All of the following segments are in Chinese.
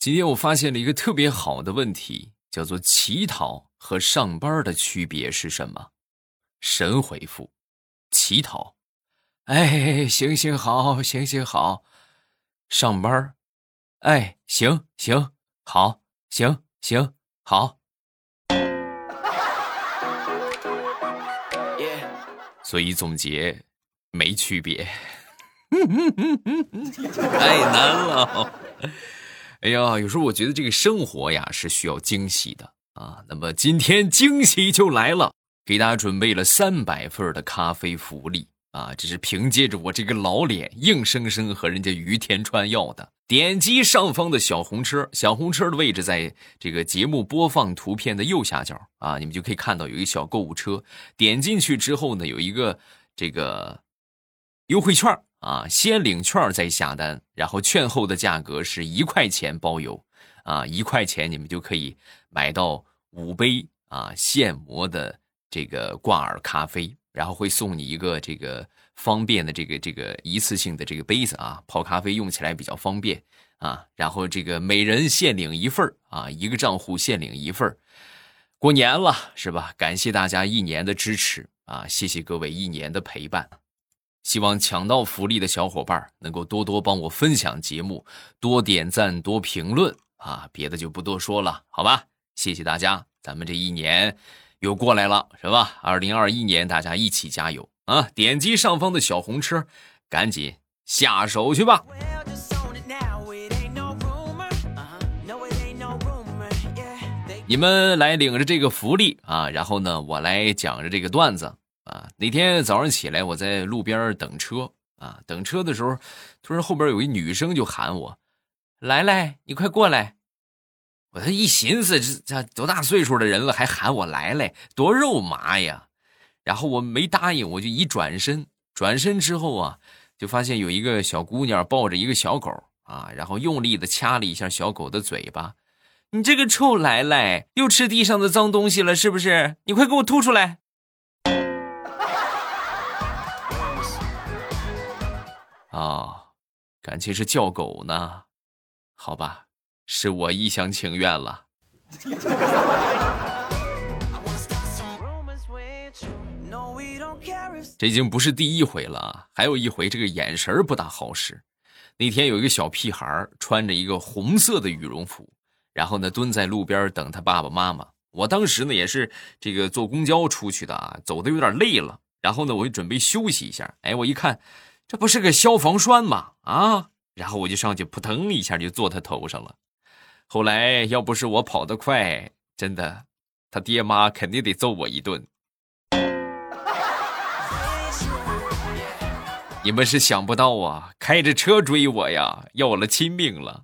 今天我发现了一个特别好的问题，叫做乞讨和上班的区别是什么？神回复：乞讨。哎，行行好，行行好。上班哎，行行好，行行好。所以总结没区别，太难了。哎呀，有时候我觉得这个生活呀是需要惊喜的啊。那么今天惊喜就来了，给大家准备了三百份的咖啡福利啊！这是凭借着我这个老脸，硬生生和人家于田川要的。点击上方的小红车，小红车的位置在这个节目播放图片的右下角啊，你们就可以看到有一个小购物车。点进去之后呢，有一个这个优惠券啊，先领券再下单，然后券后的价格是一块钱包邮啊，一块钱你们就可以买到五杯啊现磨的这个挂耳咖啡。然后会送你一个这个方便的这个这个一次性的这个杯子啊，泡咖啡用起来比较方便啊。然后这个每人限领一份啊，一个账户限领一份过年了是吧？感谢大家一年的支持啊，谢谢各位一年的陪伴。希望抢到福利的小伙伴能够多多帮我分享节目，多点赞，多评论啊。别的就不多说了，好吧？谢谢大家，咱们这一年。又过来了，是吧？二零二一年，大家一起加油啊！点击上方的小红车，赶紧下手去吧。你们来领着这个福利啊，然后呢，我来讲着这个段子啊。那天早上起来，我在路边等车啊，等车的时候，突然后边有一女生就喊我：“来来，你快过来。”我这一寻思，这这多大岁数的人了，还喊我来来，多肉麻呀！然后我没答应，我就一转身，转身之后啊，就发现有一个小姑娘抱着一个小狗啊，然后用力的掐了一下小狗的嘴巴。你这个臭来来，又吃地上的脏东西了是不是？你快给我吐出来！啊，感情是叫狗呢？好吧。是我一厢情愿了。这已经不是第一回了，还有一回这个眼神不大好使。那天有一个小屁孩穿着一个红色的羽绒服，然后呢蹲在路边等他爸爸妈妈。我当时呢也是这个坐公交出去的啊，走的有点累了，然后呢我就准备休息一下。哎，我一看，这不是个消防栓吗？啊，然后我就上去扑腾一下就坐他头上了。后来要不是我跑得快，真的，他爹妈肯定得揍我一顿。你们是想不到啊，开着车追我呀，要我的亲命了。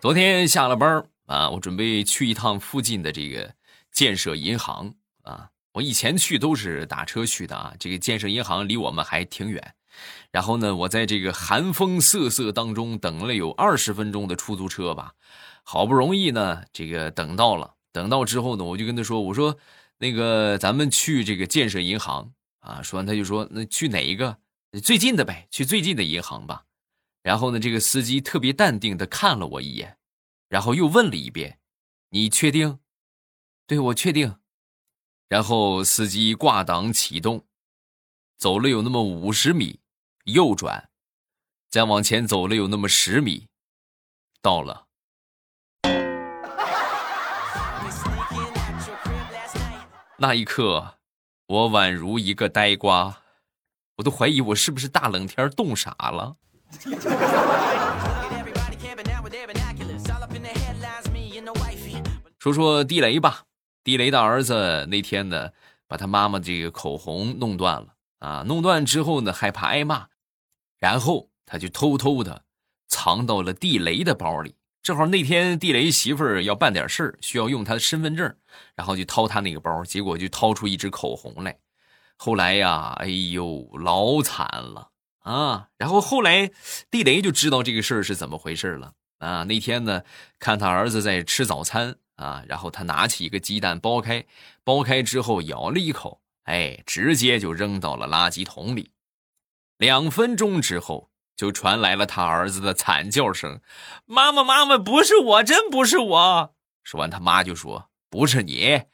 昨天下了班啊，我准备去一趟附近的这个建设银行啊。我以前去都是打车去的啊，这个建设银行离我们还挺远。然后呢，我在这个寒风瑟瑟当中等了有二十分钟的出租车吧，好不容易呢，这个等到了。等到之后呢，我就跟他说：“我说那个咱们去这个建设银行啊。”说完他就说：“那去哪一个？最近的呗，去最近的银行吧。”然后呢，这个司机特别淡定的看了我一眼，然后又问了一遍：“你确定？”“对，我确定。”然后司机挂档启动，走了有那么五十米，右转，再往前走了有那么十米，到了。那一刻，我宛如一个呆瓜，我都怀疑我是不是大冷天冻傻了。说说地雷吧。地雷的儿子那天呢，把他妈妈这个口红弄断了啊！弄断之后呢，害怕挨骂，然后他就偷偷的藏到了地雷的包里。正好那天地雷媳妇儿要办点事儿，需要用他的身份证，然后就掏他那个包，结果就掏出一支口红来。后来呀，哎呦，老惨了啊！然后后来地雷就知道这个事儿是怎么回事了啊！那天呢，看他儿子在吃早餐。啊，然后他拿起一个鸡蛋，剥开，剥开之后咬了一口，哎，直接就扔到了垃圾桶里两分钟之后，就传来了他儿子的惨叫声：“妈妈，妈妈，不是我，真不是我！”说完，他妈就说：“不是你，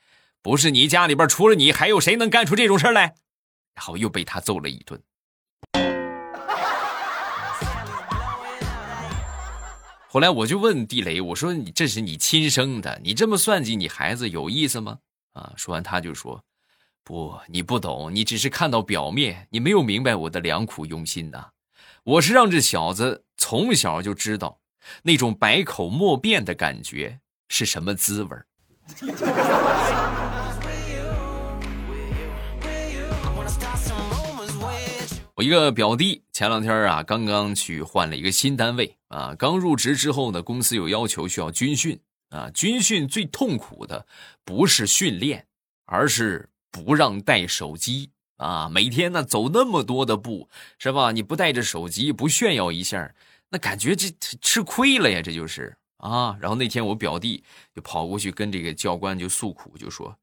不是你，家里边除了你，还有谁能干出这种事来？”然后又被他揍了一顿。后来我就问地雷，我说：“你这是你亲生的，你这么算计你孩子有意思吗？”啊，说完他就说：“不，你不懂，你只是看到表面，你没有明白我的良苦用心呐。我是让这小子从小就知道那种百口莫辩的感觉是什么滋味一个表弟前两天啊，刚刚去换了一个新单位啊，刚入职之后呢，公司有要求需要军训啊。军训最痛苦的不是训练，而是不让带手机啊。每天呢走那么多的步，是吧？你不带着手机，不炫耀一下，那感觉这吃亏了呀，这就是啊。然后那天我表弟就跑过去跟这个教官就诉苦，就说：“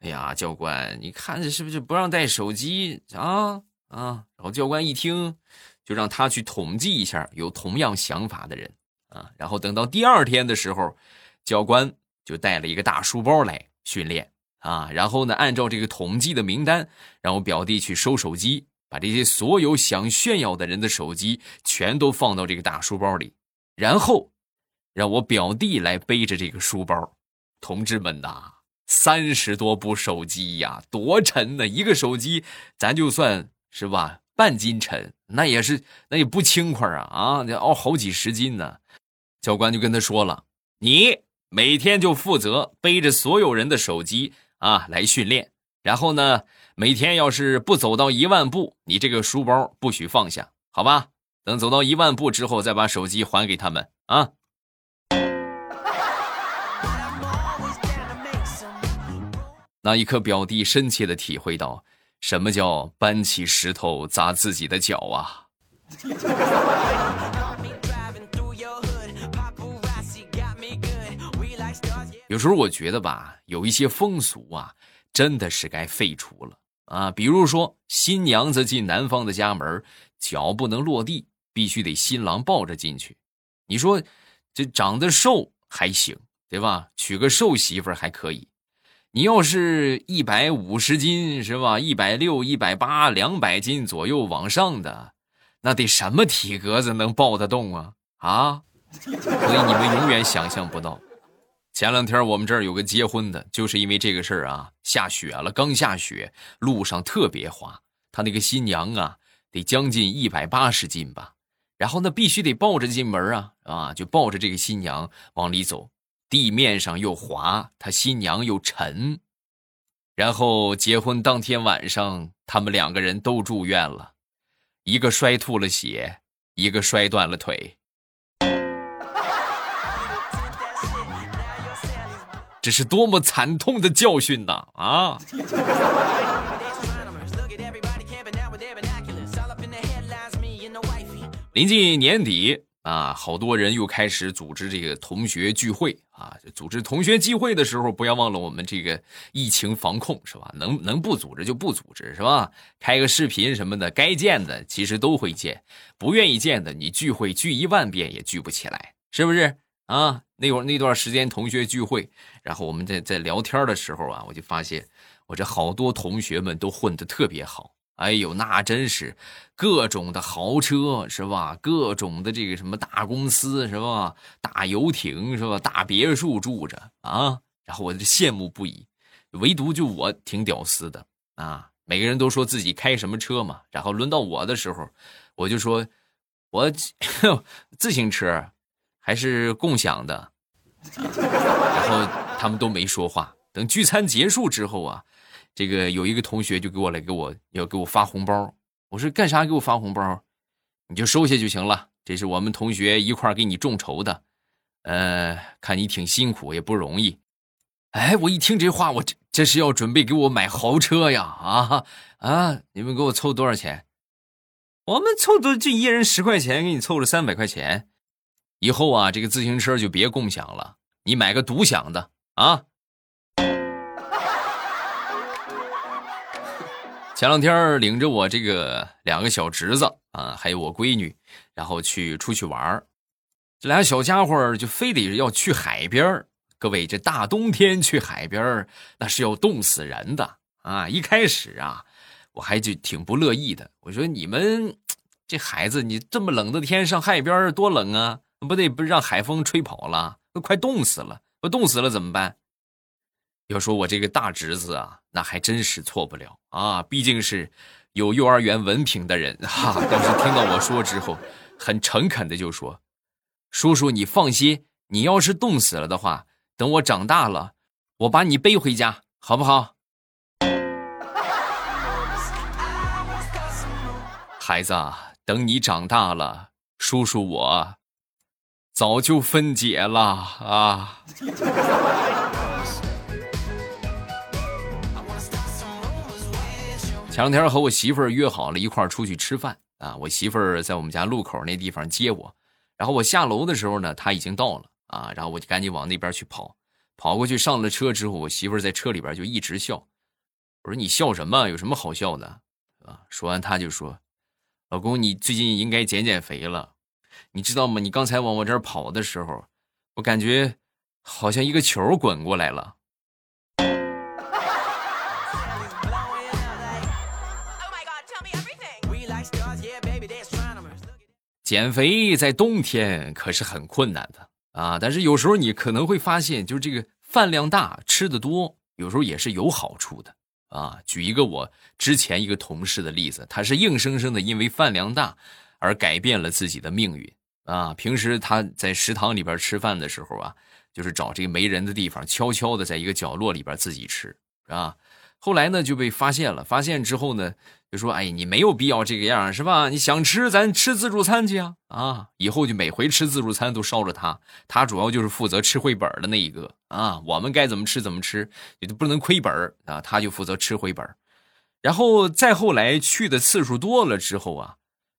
哎呀，教官，你看这是不是不让带手机啊？”啊，然后教官一听，就让他去统计一下有同样想法的人啊。然后等到第二天的时候，教官就带了一个大书包来训练啊。然后呢，按照这个统计的名单，让我表弟去收手机，把这些所有想炫耀的人的手机全都放到这个大书包里，然后让我表弟来背着这个书包。同志们呐，三十多部手机呀，多沉呐！一个手机，咱就算。是吧？半斤沉，那也是，那也不轻快啊！啊，得熬好几十斤呢。教官就跟他说了：“你每天就负责背着所有人的手机啊来训练，然后呢，每天要是不走到一万步，你这个书包不许放下，好吧？等走到一万步之后，再把手机还给他们啊。”那一刻，表弟深切的体会到。什么叫搬起石头砸自己的脚啊？有时候我觉得吧，有一些风俗啊，真的是该废除了啊。比如说，新娘子进男方的家门，脚不能落地，必须得新郎抱着进去。你说，这长得瘦还行，对吧？娶个瘦媳妇还可以。你要是一百五十斤是吧？一百六、一百八、两百斤左右往上的，那得什么体格子能抱得动啊？啊！所以你们永远想象不到。前两天我们这儿有个结婚的，就是因为这个事儿啊，下雪了，刚下雪，路上特别滑。他那个新娘啊，得将近一百八十斤吧，然后呢，必须得抱着进门啊，啊，就抱着这个新娘往里走。地面上又滑，他新娘又沉，然后结婚当天晚上，他们两个人都住院了，一个摔吐了血，一个摔断了腿。这是多么惨痛的教训呐！啊！临近年底。啊，好多人又开始组织这个同学聚会啊！组织同学聚会的时候，不要忘了我们这个疫情防控是吧？能能不组织就不组织是吧？开个视频什么的，该见的其实都会见，不愿意见的你聚会聚一万遍也聚不起来，是不是啊？那会儿那段时间同学聚会，然后我们在在聊天的时候啊，我就发现我这好多同学们都混得特别好。哎呦，那真是各种的豪车是吧？各种的这个什么大公司是吧？大游艇是吧？大别墅住着啊，然后我就羡慕不已。唯独就我挺屌丝的啊！每个人都说自己开什么车嘛，然后轮到我的时候，我就说我 自行车还是共享的，然后他们都没说话。等聚餐结束之后啊。这个有一个同学就给我来给我要给我发红包，我说干啥给我发红包？你就收下就行了，这是我们同学一块给你众筹的，呃，看你挺辛苦也不容易。哎，我一听这话，我这这是要准备给我买豪车呀！啊啊，你们给我凑多少钱？我们凑的就一人十块钱，给你凑了三百块钱。以后啊，这个自行车就别共享了，你买个独享的啊。前两天领着我这个两个小侄子啊，还有我闺女，然后去出去玩这俩小家伙就非得要去海边各位，这大冬天去海边那是要冻死人的啊！一开始啊，我还就挺不乐意的。我说你们这孩子，你这么冷的天上海边多冷啊！不得不让海风吹跑了，都快冻死了。不冻死了怎么办？要说我这个大侄子啊，那还真是错不了啊，毕竟是有幼儿园文凭的人哈。但是听到我说之后，很诚恳的就说：“叔叔，你放心，你要是冻死了的话，等我长大了，我把你背回家，好不好？”孩子，等你长大了，叔叔我早就分解了啊。前两天和我媳妇儿约好了一块儿出去吃饭啊，我媳妇儿在我们家路口那地方接我，然后我下楼的时候呢，她已经到了啊，然后我就赶紧往那边去跑，跑过去上了车之后，我媳妇儿在车里边就一直笑，我说你笑什么？有什么好笑的？啊？说完她就说，老公你最近应该减减肥了，你知道吗？你刚才往我这儿跑的时候，我感觉好像一个球滚过来了。减肥在冬天可是很困难的啊！但是有时候你可能会发现，就是这个饭量大、吃的多，有时候也是有好处的啊。举一个我之前一个同事的例子，他是硬生生的因为饭量大而改变了自己的命运啊。平时他在食堂里边吃饭的时候啊，就是找这个没人的地方，悄悄的在一个角落里边自己吃啊。后来呢就被发现了，发现之后呢就说：“哎，你没有必要这个样，是吧？你想吃咱吃自助餐去啊！啊，以后就每回吃自助餐都捎着他，他主要就是负责吃回本的那一个啊。我们该怎么吃怎么吃，也都不能亏本啊。他就负责吃回本然后再后来去的次数多了之后啊，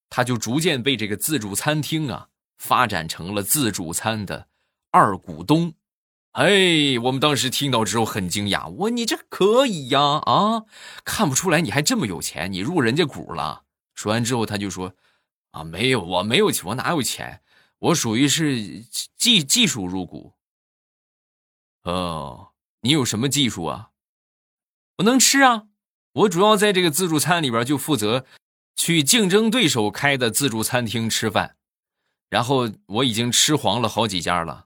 他就逐渐被这个自助餐厅啊发展成了自助餐的二股东。”哎，我们当时听到之后很惊讶，我你这可以呀啊，看不出来你还这么有钱，你入人家股了。说完之后，他就说：“啊，没有，我没有钱，我哪有钱？我属于是技技术入股。”哦，你有什么技术啊？我能吃啊，我主要在这个自助餐里边就负责去竞争对手开的自助餐厅吃饭，然后我已经吃黄了好几家了。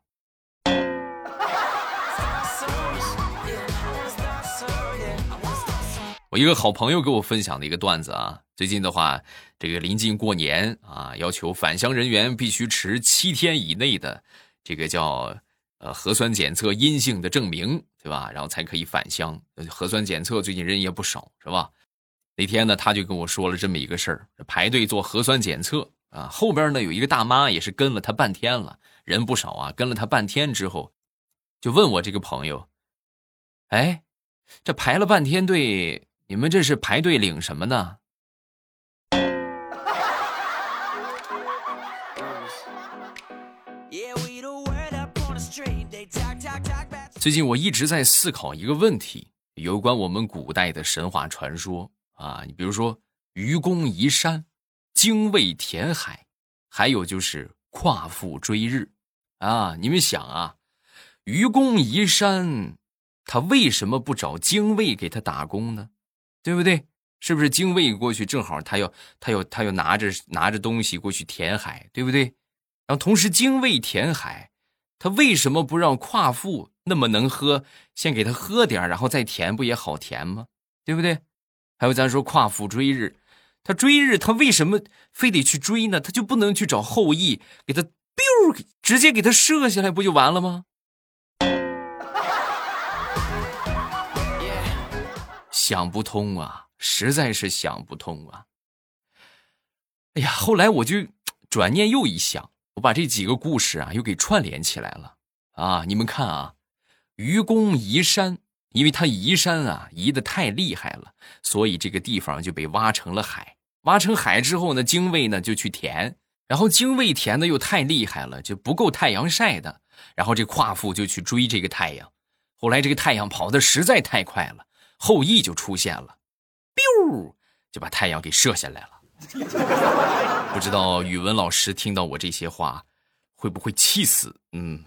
我一个好朋友给我分享的一个段子啊，最近的话，这个临近过年啊，要求返乡人员必须持七天以内的这个叫呃核酸检测阴性的证明，对吧？然后才可以返乡。核酸检测最近人也不少，是吧？那天呢，他就跟我说了这么一个事儿：排队做核酸检测啊，后边呢有一个大妈也是跟了他半天了，人不少啊，跟了他半天之后，就问我这个朋友，哎，这排了半天队。你们这是排队领什么呢？最近我一直在思考一个问题，有关我们古代的神话传说啊，你比如说愚公移山、精卫填海，还有就是夸父追日啊。你们想啊，愚公移山，他为什么不找精卫给他打工呢？对不对？是不是精卫过去正好他要他要他要拿着拿着东西过去填海，对不对？然后同时精卫填海，他为什么不让夸父那么能喝，先给他喝点然后再填，不也好填吗？对不对？还有咱说夸父追日，他追日他为什么非得去追呢？他就不能去找后羿给他 biu 直接给他射下来不就完了吗？想不通啊，实在是想不通啊！哎呀，后来我就转念又一想，我把这几个故事啊又给串联起来了啊！你们看啊，愚公移山，因为他移山啊移的太厉害了，所以这个地方就被挖成了海。挖成海之后呢，精卫呢就去填，然后精卫填的又太厉害了，就不够太阳晒的，然后这夸父就去追这个太阳。后来这个太阳跑的实在太快了。后羿就出现了，biu，就把太阳给射下来了。不知道语文老师听到我这些话，会不会气死？嗯。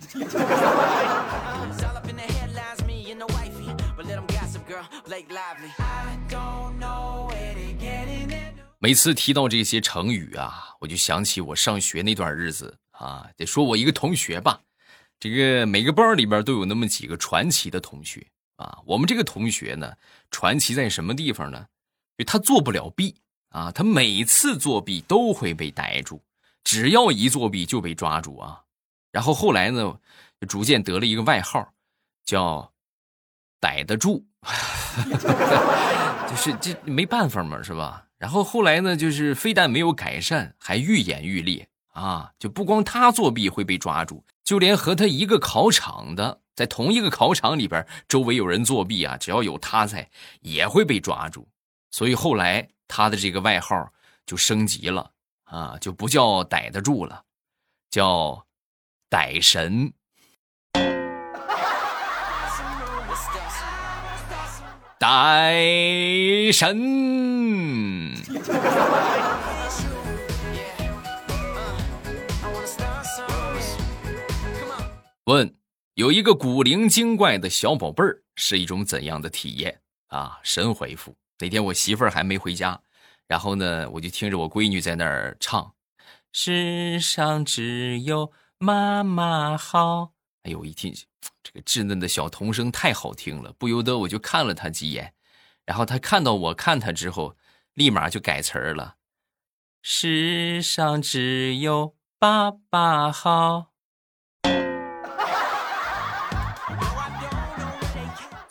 每次提到这些成语啊，我就想起我上学那段日子啊。得说我一个同学吧，这个每个班里边都有那么几个传奇的同学啊。我们这个同学呢，传奇在什么地方呢？就他做不了弊啊，他每次作弊都会被逮住，只要一作弊就被抓住啊。然后后来呢，就逐渐得了一个外号，叫“逮得住”，就是这没办法嘛，是吧？然后后来呢，就是非但没有改善，还愈演愈烈啊！就不光他作弊会被抓住，就连和他一个考场的，在同一个考场里边，周围有人作弊啊，只要有他在，也会被抓住。所以后来他的这个外号就升级了啊，就不叫逮得住了，叫逮神。逮神。问：有一个古灵精怪的小宝贝儿，是一种怎样的体验啊？神回复：那天我媳妇儿还没回家，然后呢，我就听着我闺女在那儿唱：“世上只有妈妈好。”哎呦，一听。这个稚嫩的小童声太好听了，不由得我就看了他几眼，然后他看到我看他之后，立马就改词儿了：“世上只有爸爸好。”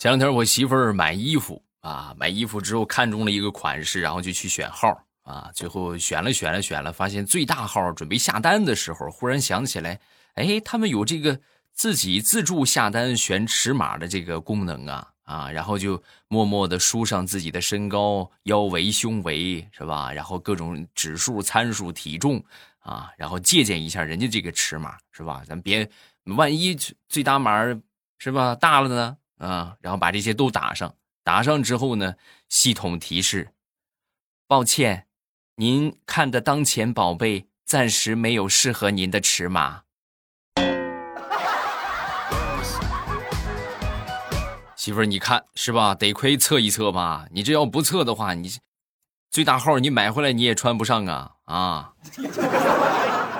前两天我媳妇儿买衣服啊，买衣服之后看中了一个款式，然后就去选号啊，最后选了选了选了，发现最大号，准备下单的时候，忽然想起来，哎，他们有这个。自己自助下单选尺码的这个功能啊啊，然后就默默的输上自己的身高、腰围、胸围，是吧？然后各种指数、参数、体重啊，然后借鉴一下人家这个尺码，是吧？咱别万一最大码是吧大了呢啊，然后把这些都打上，打上之后呢，系统提示：抱歉，您看的当前宝贝暂时没有适合您的尺码。媳妇儿，你看是吧？得亏测一测吧。你这要不测的话，你最大号你买回来你也穿不上啊啊！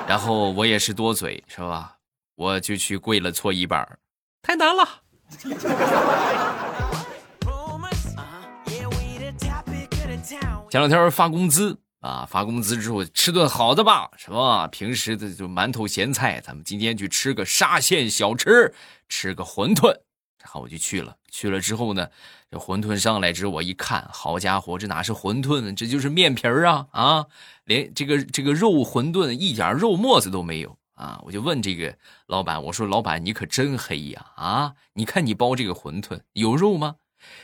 然后我也是多嘴是吧？我就去跪了搓衣板，太难了。前两天发工资啊，发工资之后吃顿好的吧，是吧？平时的就馒头咸菜，咱们今天去吃个沙县小吃，吃个馄饨。然后我就去了，去了之后呢，这馄饨上来之后，我一看，好家伙，这哪是馄饨，这就是面皮儿啊啊！连这个这个肉馄饨一点肉沫子都没有啊！我就问这个老板，我说老板你可真黑呀啊！你看你包这个馄饨有肉吗？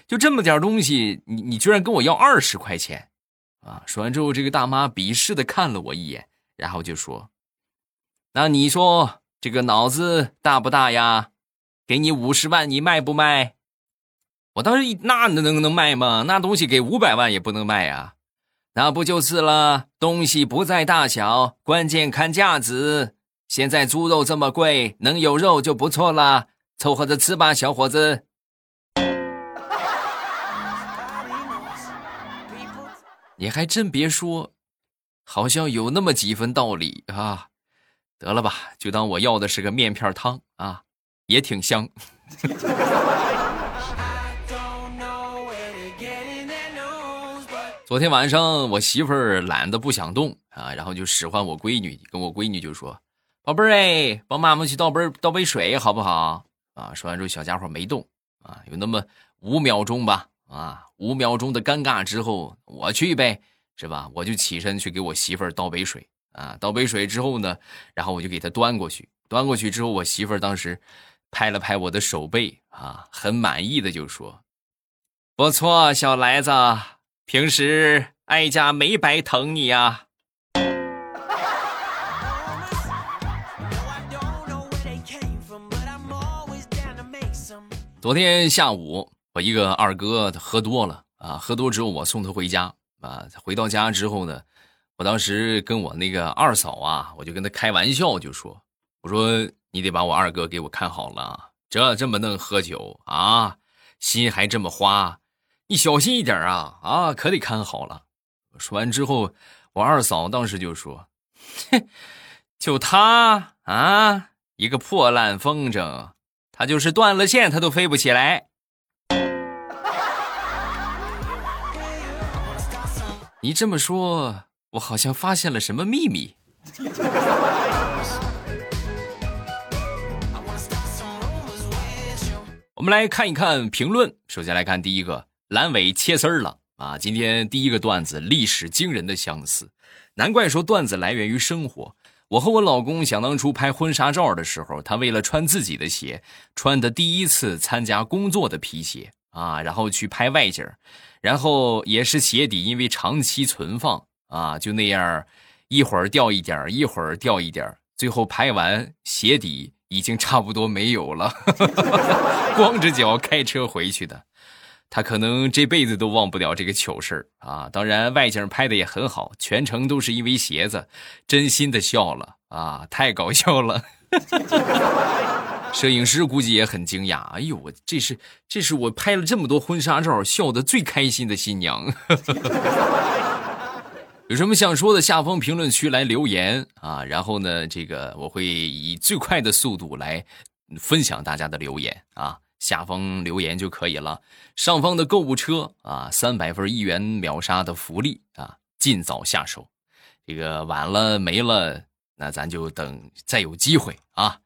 就这么点东西，你你居然跟我要二十块钱啊！说完之后，这个大妈鄙视的看了我一眼，然后就说：“那你说这个脑子大不大呀？”给你五十万，你卖不卖？我当时那能能能卖吗？那东西给五百万也不能卖呀，那不就是了？东西不在大小，关键看价值。现在猪肉这么贵，能有肉就不错了，凑合着吃吧，小伙子。你还真别说，好像有那么几分道理啊。得了吧，就当我要的是个面片汤啊。也挺香。昨天晚上我媳妇儿懒得不想动啊，然后就使唤我闺女，跟我闺女就说：“宝贝儿哎，帮妈妈去倒杯倒杯水好不好？”啊，说完之后小家伙没动啊，有那么五秒钟吧，啊，五秒钟的尴尬之后，我去呗，是吧？我就起身去给我媳妇儿倒杯水啊，倒杯水之后呢，然后我就给她端过去，端过去之后，我媳妇儿当时。拍了拍我的手背啊，很满意的就说：“不错，小来子，平时哀家没白疼你呀。”昨天下午，我一个二哥他喝多了啊，喝多之后我送他回家啊。回到家之后呢，我当时跟我那个二嫂啊，我就跟他开玩笑，就说：“我说你得把我二哥给我看好了，这这么能喝酒啊，心还这么花，你小心一点啊啊，可得看好了。”说完之后，我二嫂当时就说：“哼，就他啊，一个破烂风筝，他就是断了线，他都飞不起来。”你这么说，我好像发现了什么秘密。我们来看一看评论。首先来看第一个，阑尾切丝儿了啊！今天第一个段子，历史惊人的相似，难怪说段子来源于生活。我和我老公想当初拍婚纱照的时候，他为了穿自己的鞋，穿的第一次参加工作的皮鞋啊，然后去拍外景。然后也是鞋底，因为长期存放啊，就那样，一会儿掉一点一会儿掉一点最后拍完鞋底已经差不多没有了，光着脚开车回去的，他可能这辈子都忘不了这个糗事啊！当然外景拍的也很好，全程都是因为鞋子，真心的笑了啊，太搞笑了。摄影师估计也很惊讶，哎呦，我这是这是我拍了这么多婚纱照笑得最开心的新娘。有什么想说的，下方评论区来留言啊！然后呢，这个我会以最快的速度来分享大家的留言啊，下方留言就可以了。上方的购物车啊，三百份一元秒杀的福利啊，尽早下手。这个晚了没了，那咱就等再有机会啊。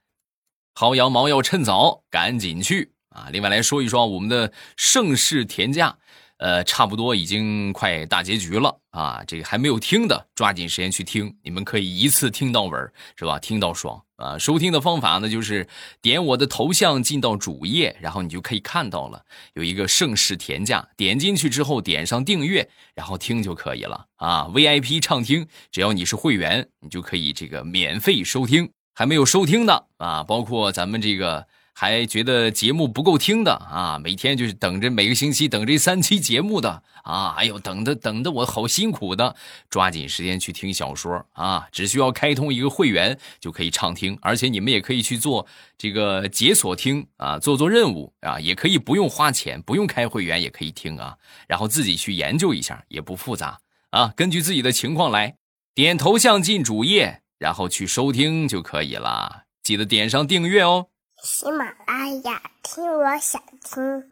薅羊毛要趁早，赶紧去啊！另外来说一说我们的盛世田价，呃，差不多已经快大结局了啊！这个还没有听的，抓紧时间去听，你们可以一次听到尾是吧？听到爽啊！收听的方法呢，就是点我的头像进到主页，然后你就可以看到了有一个盛世田价，点进去之后点上订阅，然后听就可以了啊！VIP 畅听，只要你是会员，你就可以这个免费收听。还没有收听的啊，包括咱们这个还觉得节目不够听的啊，每天就是等着每个星期等这三期节目的啊，哎呦，等的等的我好辛苦的，抓紧时间去听小说啊，只需要开通一个会员就可以畅听，而且你们也可以去做这个解锁听啊，做做任务啊，也可以不用花钱，不用开会员也可以听啊，然后自己去研究一下也不复杂啊，根据自己的情况来，点头像进主页。然后去收听就可以了，记得点上订阅哦。喜马拉雅听，我想听。